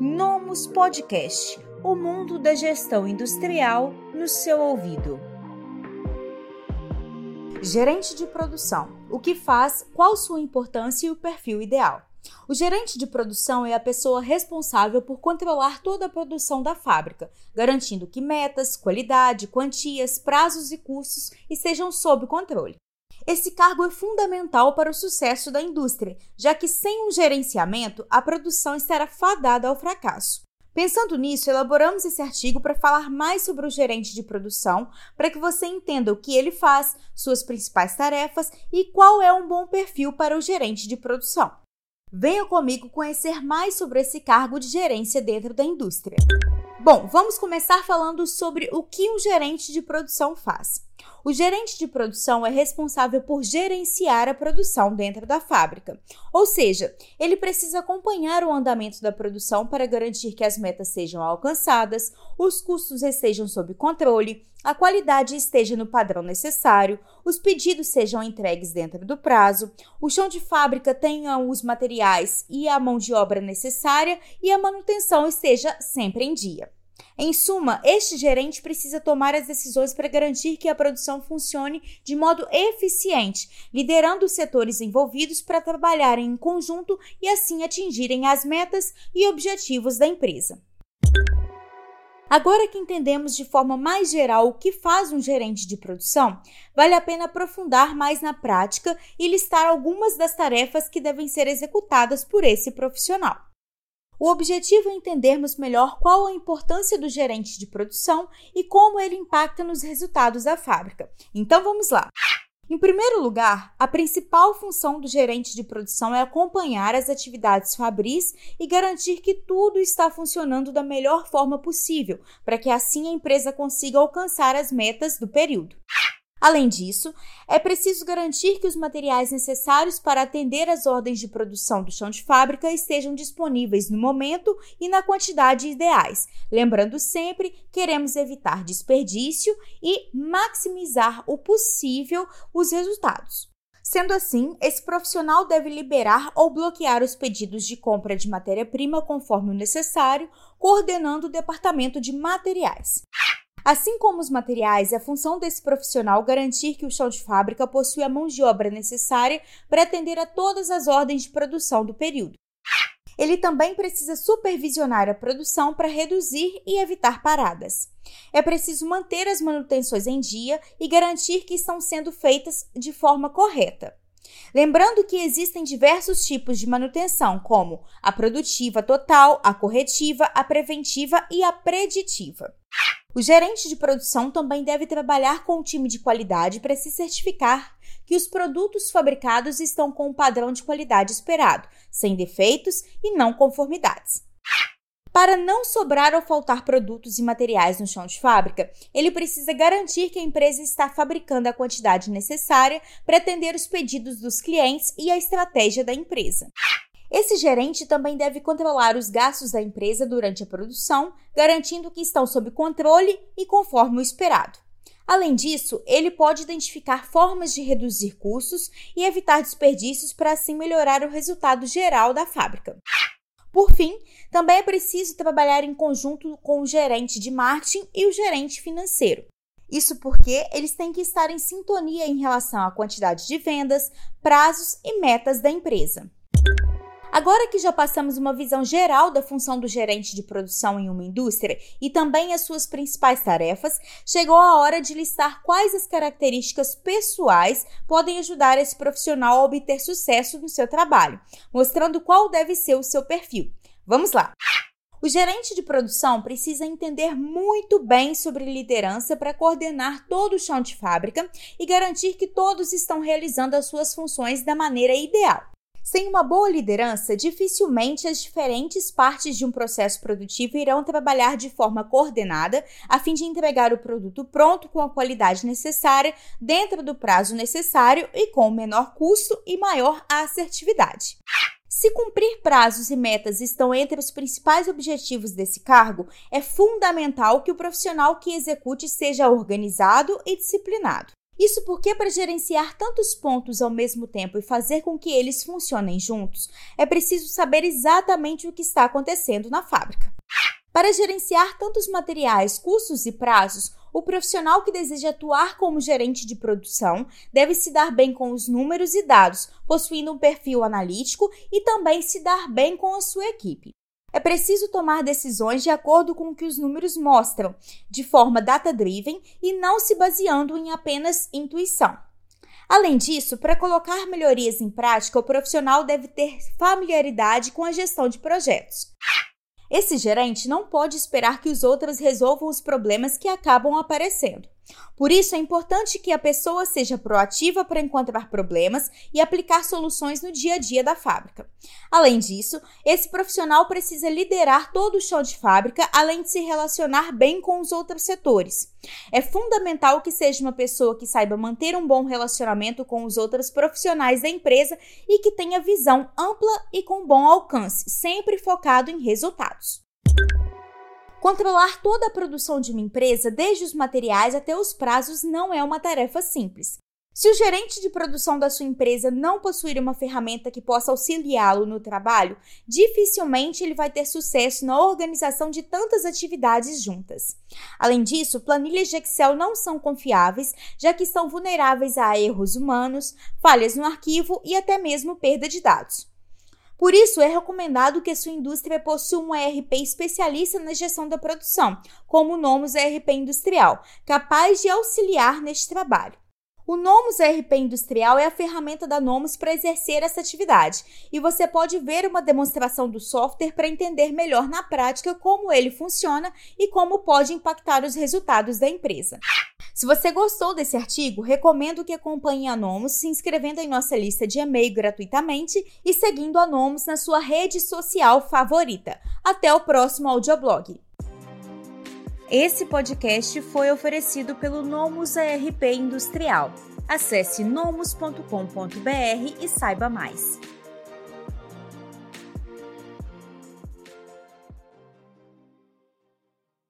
Nomus Podcast o mundo da gestão industrial no seu ouvido. Gerente de produção: o que faz, qual sua importância e o perfil ideal. O gerente de produção é a pessoa responsável por controlar toda a produção da fábrica, garantindo que metas, qualidade, quantias, prazos e custos estejam sob controle. Esse cargo é fundamental para o sucesso da indústria, já que sem um gerenciamento, a produção estará fadada ao fracasso. Pensando nisso, elaboramos esse artigo para falar mais sobre o gerente de produção, para que você entenda o que ele faz, suas principais tarefas e qual é um bom perfil para o gerente de produção. Venha comigo conhecer mais sobre esse cargo de gerência dentro da indústria. Bom, vamos começar falando sobre o que um gerente de produção faz. O gerente de produção é responsável por gerenciar a produção dentro da fábrica, ou seja, ele precisa acompanhar o andamento da produção para garantir que as metas sejam alcançadas, os custos estejam sob controle, a qualidade esteja no padrão necessário, os pedidos sejam entregues dentro do prazo, o chão de fábrica tenha os materiais e a mão de obra necessária e a manutenção esteja sempre em dia. Em suma, este gerente precisa tomar as decisões para garantir que a produção funcione de modo eficiente, liderando os setores envolvidos para trabalharem em conjunto e assim atingirem as metas e objetivos da empresa. Agora que entendemos de forma mais geral o que faz um gerente de produção, vale a pena aprofundar mais na prática e listar algumas das tarefas que devem ser executadas por esse profissional. O objetivo é entendermos melhor qual a importância do gerente de produção e como ele impacta nos resultados da fábrica. Então vamos lá! Em primeiro lugar, a principal função do gerente de produção é acompanhar as atividades fabris e garantir que tudo está funcionando da melhor forma possível, para que assim a empresa consiga alcançar as metas do período. Além disso, é preciso garantir que os materiais necessários para atender às ordens de produção do chão de fábrica estejam disponíveis no momento e na quantidade ideais. Lembrando sempre, queremos evitar desperdício e maximizar o possível os resultados. Sendo assim, esse profissional deve liberar ou bloquear os pedidos de compra de matéria-prima conforme o necessário, coordenando o departamento de materiais. Assim como os materiais, é função desse profissional garantir que o chão de fábrica possui a mão de obra necessária para atender a todas as ordens de produção do período. Ele também precisa supervisionar a produção para reduzir e evitar paradas. É preciso manter as manutenções em dia e garantir que estão sendo feitas de forma correta. Lembrando que existem diversos tipos de manutenção, como a produtiva total, a corretiva, a preventiva e a preditiva. O gerente de produção também deve trabalhar com o time de qualidade para se certificar que os produtos fabricados estão com o padrão de qualidade esperado, sem defeitos e não conformidades. Para não sobrar ou faltar produtos e materiais no chão de fábrica, ele precisa garantir que a empresa está fabricando a quantidade necessária para atender os pedidos dos clientes e a estratégia da empresa. Esse gerente também deve controlar os gastos da empresa durante a produção, garantindo que estão sob controle e conforme o esperado. Além disso, ele pode identificar formas de reduzir custos e evitar desperdícios para assim melhorar o resultado geral da fábrica. Por fim, também é preciso trabalhar em conjunto com o gerente de marketing e o gerente financeiro. Isso porque eles têm que estar em sintonia em relação à quantidade de vendas, prazos e metas da empresa. Agora que já passamos uma visão geral da função do gerente de produção em uma indústria e também as suas principais tarefas, chegou a hora de listar quais as características pessoais podem ajudar esse profissional a obter sucesso no seu trabalho, mostrando qual deve ser o seu perfil. Vamos lá! O gerente de produção precisa entender muito bem sobre liderança para coordenar todo o chão de fábrica e garantir que todos estão realizando as suas funções da maneira ideal. Sem uma boa liderança, dificilmente as diferentes partes de um processo produtivo irão trabalhar de forma coordenada a fim de entregar o produto pronto com a qualidade necessária, dentro do prazo necessário e com menor custo e maior assertividade. Se cumprir prazos e metas estão entre os principais objetivos desse cargo, é fundamental que o profissional que execute seja organizado e disciplinado. Isso porque, para gerenciar tantos pontos ao mesmo tempo e fazer com que eles funcionem juntos, é preciso saber exatamente o que está acontecendo na fábrica. Para gerenciar tantos materiais, custos e prazos, o profissional que deseja atuar como gerente de produção deve se dar bem com os números e dados, possuindo um perfil analítico e também se dar bem com a sua equipe. É preciso tomar decisões de acordo com o que os números mostram, de forma data-driven e não se baseando em apenas intuição. Além disso, para colocar melhorias em prática, o profissional deve ter familiaridade com a gestão de projetos. Esse gerente não pode esperar que os outros resolvam os problemas que acabam aparecendo. Por isso, é importante que a pessoa seja proativa para encontrar problemas e aplicar soluções no dia a dia da fábrica. Além disso, esse profissional precisa liderar todo o chão de fábrica, além de se relacionar bem com os outros setores. É fundamental que seja uma pessoa que saiba manter um bom relacionamento com os outros profissionais da empresa e que tenha visão ampla e com bom alcance, sempre focado em resultados. Controlar toda a produção de uma empresa, desde os materiais até os prazos, não é uma tarefa simples. Se o gerente de produção da sua empresa não possuir uma ferramenta que possa auxiliá-lo no trabalho, dificilmente ele vai ter sucesso na organização de tantas atividades juntas. Além disso, planilhas de Excel não são confiáveis, já que são vulneráveis a erros humanos, falhas no arquivo e até mesmo perda de dados. Por isso, é recomendado que a sua indústria possua um ERP especialista na gestão da produção, como o Nomus ERP Industrial, capaz de auxiliar neste trabalho. O Nomus ERP Industrial é a ferramenta da Nomus para exercer essa atividade, e você pode ver uma demonstração do software para entender melhor na prática como ele funciona e como pode impactar os resultados da empresa. Se você gostou desse artigo, recomendo que acompanhe a Nomus se inscrevendo em nossa lista de e-mail gratuitamente e seguindo a Nomus na sua rede social favorita. Até o próximo audioblog. Esse podcast foi oferecido pelo Nomus ARP Industrial. Acesse nomus.com.br e saiba mais.